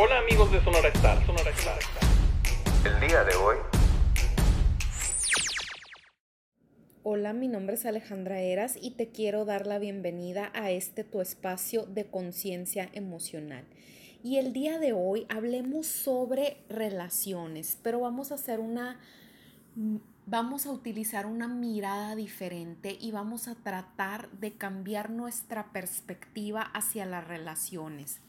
Hola amigos de Sonora Star, Sonora Star. El día de hoy. Hola, mi nombre es Alejandra Eras y te quiero dar la bienvenida a este tu espacio de conciencia emocional. Y el día de hoy hablemos sobre relaciones, pero vamos a hacer una vamos a utilizar una mirada diferente y vamos a tratar de cambiar nuestra perspectiva hacia las relaciones.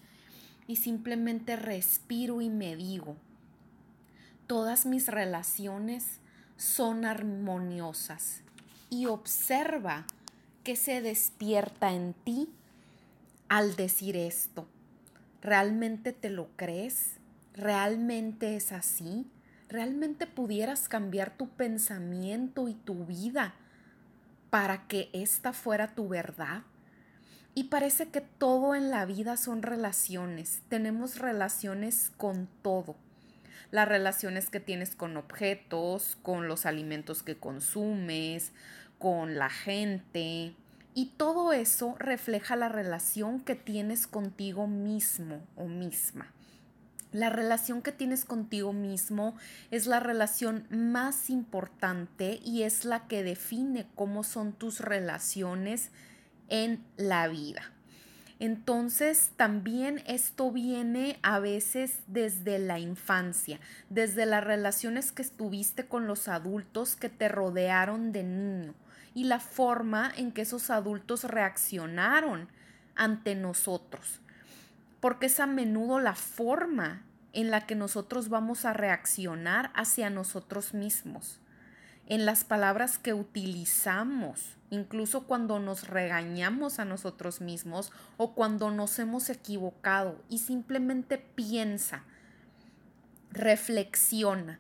Y simplemente respiro y me digo, todas mis relaciones son armoniosas y observa que se despierta en ti al decir esto. ¿Realmente te lo crees? ¿Realmente es así? ¿Realmente pudieras cambiar tu pensamiento y tu vida para que esta fuera tu verdad? Y parece que todo en la vida son relaciones. Tenemos relaciones con todo. Las relaciones que tienes con objetos, con los alimentos que consumes, con la gente. Y todo eso refleja la relación que tienes contigo mismo o misma. La relación que tienes contigo mismo es la relación más importante y es la que define cómo son tus relaciones en la vida. Entonces también esto viene a veces desde la infancia, desde las relaciones que estuviste con los adultos que te rodearon de niño y la forma en que esos adultos reaccionaron ante nosotros porque es a menudo la forma en la que nosotros vamos a reaccionar hacia nosotros mismos, en las palabras que utilizamos, incluso cuando nos regañamos a nosotros mismos o cuando nos hemos equivocado y simplemente piensa, reflexiona.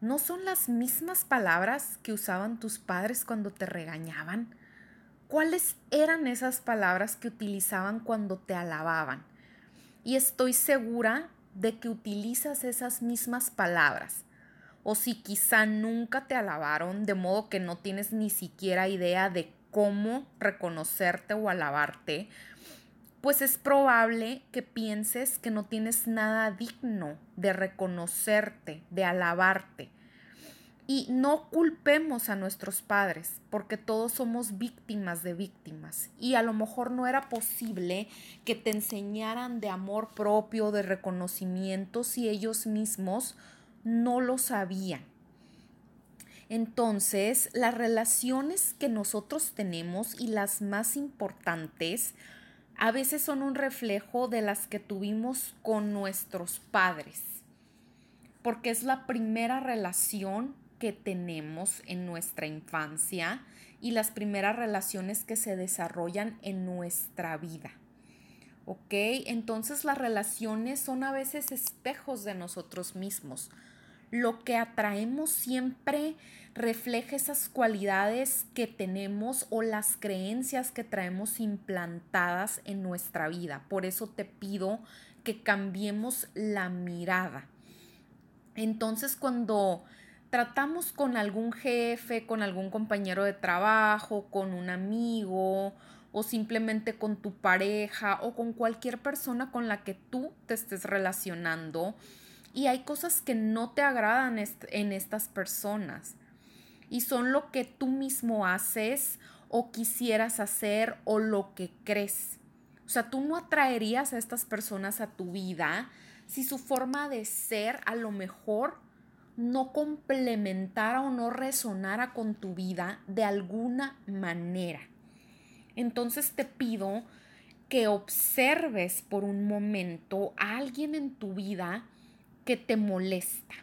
¿No son las mismas palabras que usaban tus padres cuando te regañaban? ¿Cuáles eran esas palabras que utilizaban cuando te alababan? y estoy segura de que utilizas esas mismas palabras. O si quizá nunca te alabaron, de modo que no tienes ni siquiera idea de cómo reconocerte o alabarte, pues es probable que pienses que no tienes nada digno de reconocerte, de alabarte. Y no culpemos a nuestros padres, porque todos somos víctimas de víctimas. Y a lo mejor no era posible que te enseñaran de amor propio, de reconocimiento, si ellos mismos no lo sabían. Entonces, las relaciones que nosotros tenemos y las más importantes a veces son un reflejo de las que tuvimos con nuestros padres, porque es la primera relación que tenemos en nuestra infancia y las primeras relaciones que se desarrollan en nuestra vida. ¿Ok? Entonces las relaciones son a veces espejos de nosotros mismos. Lo que atraemos siempre refleja esas cualidades que tenemos o las creencias que traemos implantadas en nuestra vida. Por eso te pido que cambiemos la mirada. Entonces cuando tratamos con algún jefe, con algún compañero de trabajo, con un amigo o simplemente con tu pareja o con cualquier persona con la que tú te estés relacionando y hay cosas que no te agradan en estas personas y son lo que tú mismo haces o quisieras hacer o lo que crees. O sea, tú no atraerías a estas personas a tu vida si su forma de ser a lo mejor no complementara o no resonara con tu vida de alguna manera. Entonces te pido que observes por un momento a alguien en tu vida que te molesta.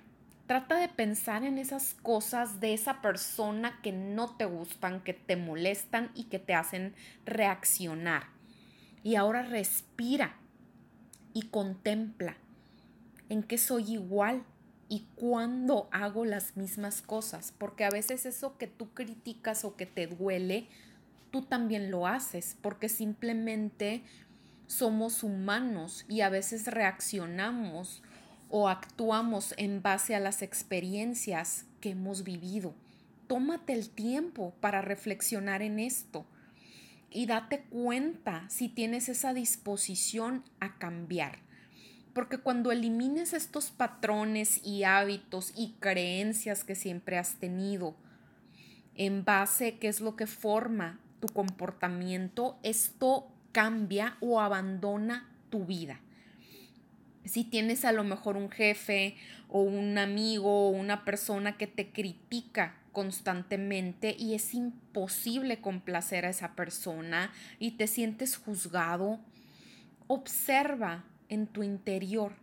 Trata de pensar en esas cosas de esa persona que no te gustan, que te molestan y que te hacen reaccionar. Y ahora respira y contempla en qué soy igual y cuándo hago las mismas cosas, porque a veces eso que tú criticas o que te duele, tú también lo haces, porque simplemente somos humanos y a veces reaccionamos o actuamos en base a las experiencias que hemos vivido. Tómate el tiempo para reflexionar en esto y date cuenta si tienes esa disposición a cambiar Porque cuando elimines estos patrones y hábitos y creencias que siempre has tenido, en base a qué es lo que forma tu comportamiento, esto cambia o abandona tu vida. Si tienes a lo mejor un jefe o un amigo o una persona que te critica constantemente y es imposible complacer a esa persona y te sientes juzgado, observa en tu interior,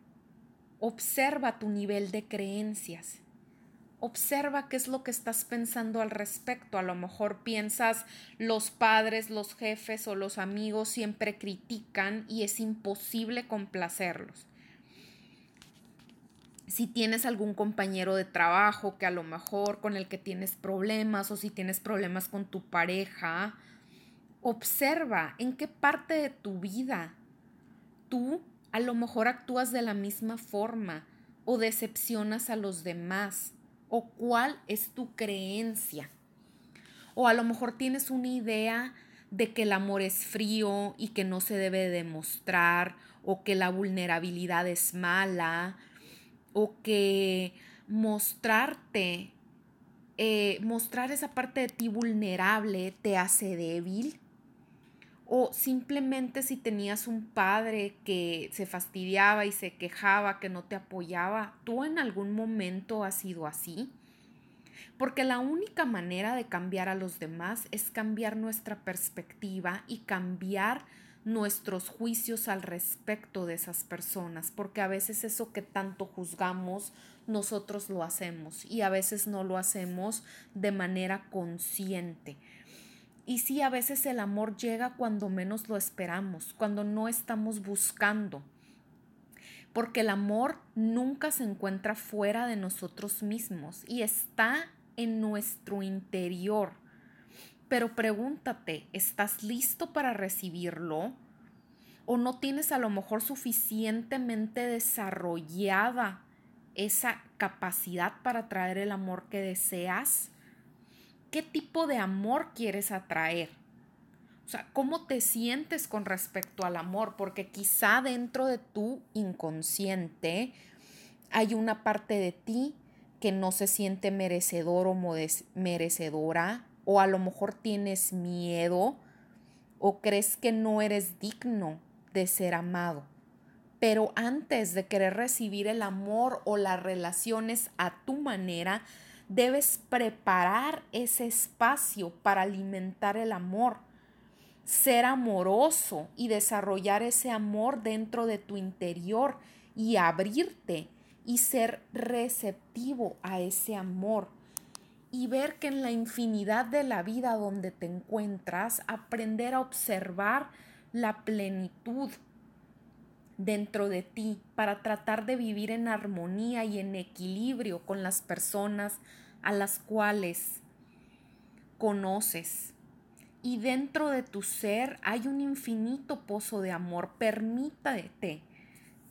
observa tu nivel de creencias. Observa qué es lo que estás pensando al respecto. A lo mejor piensas los padres, los jefes o los amigos siempre critican y es imposible complacerlos si tienes algún compañero de trabajo que a lo mejor con el que tienes problemas o si tienes problemas con tu pareja, observa en qué parte de tu vida tú a lo mejor actúas de la misma forma o decepcionas a los demás o cuál es tu creencia. O a lo mejor tienes una idea de que el amor es frío y que no se debe demostrar o que la vulnerabilidad es mala o que mostrarte, eh, mostrar esa parte de ti vulnerable te hace débil. O simplemente si tenías un padre que se fastidiaba y se quejaba, que no te apoyaba, ¿tú en algún momento has sido así? Porque la única manera de cambiar a los demás es cambiar nuestra perspectiva y cambiar nuestros juicios al respecto de esas personas, porque a veces eso que tanto juzgamos, nosotros lo hacemos y a veces no lo hacemos de manera consciente. Y sí, a veces el amor llega cuando menos lo esperamos, cuando no estamos buscando, porque el amor nunca se encuentra fuera de nosotros mismos y está en nuestro interior pero pregúntate, ¿estás listo para recibirlo? ¿O no tienes a lo mejor suficientemente desarrollada esa capacidad para atraer el amor que deseas? ¿Qué tipo de amor quieres atraer? O sea, ¿cómo te sientes con respecto al amor? Porque quizá dentro de tu inconsciente hay una parte de ti que no se siente merecedor o merecedora o a lo mejor tienes miedo o crees que no eres digno de ser amado. Pero antes de querer recibir el amor o las relaciones a tu manera, debes preparar ese espacio para alimentar el amor, ser amoroso y desarrollar ese amor dentro de tu interior y abrirte y ser receptivo a ese amor y ver que en la infinidad de la vida donde te encuentras, aprender a observar la plenitud dentro de ti para tratar de vivir en armonía y en equilibrio con las personas a las cuales conoces. Y dentro de tu ser hay un infinito pozo de amor. Permítete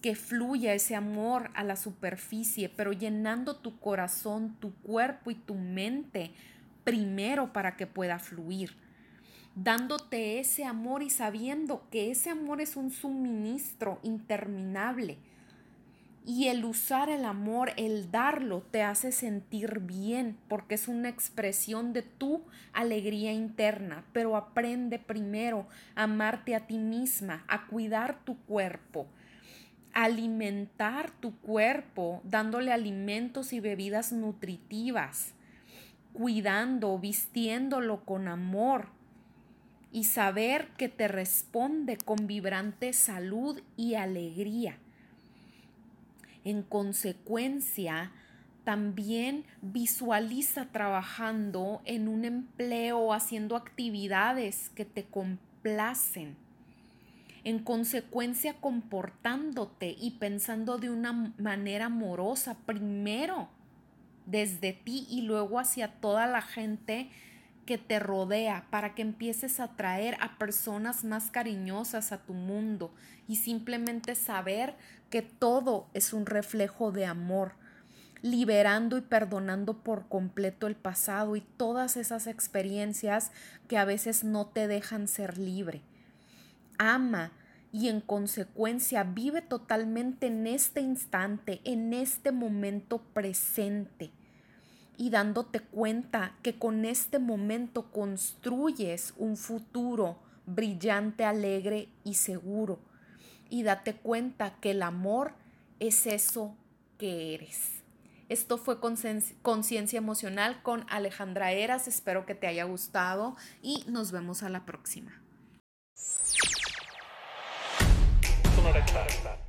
que fluya ese amor a la superficie, pero llenando tu corazón, tu cuerpo y tu mente primero para que pueda fluir. Dándote ese amor y sabiendo que ese amor es un suministro interminable. Y el usar el amor, el darlo, te hace sentir bien porque es una expresión de tu alegría interna. Pero aprende primero a amarte a ti misma, a cuidar tu cuerpo, alimentar tu cuerpo, dándole alimentos y bebidas nutritivas, cuidando, vistiéndolo con amor y saber que te responde con vibrante salud y alegría. En consecuencia, también visualiza trabajando en un empleo, haciendo actividades que te complacen en consecuencia comportándote y pensando de una manera amorosa primero desde ti y luego hacia toda la gente que te rodea para que empieces a atraer a personas más cariñosas a tu mundo y simplemente saber que todo es un reflejo de amor, liberando y perdonando por completo el pasado y todas esas experiencias que a veces no te dejan ser libre ama y en consecuencia vive totalmente en este instante, en este momento presente y dándote cuenta que con este momento construyes un futuro brillante, alegre y seguro. Y date cuenta que el amor es eso que eres. Esto fue Conciencia Emocional con Alejandra Eras. Espero que te haya gustado y nos vemos a la próxima. Sonora Clara.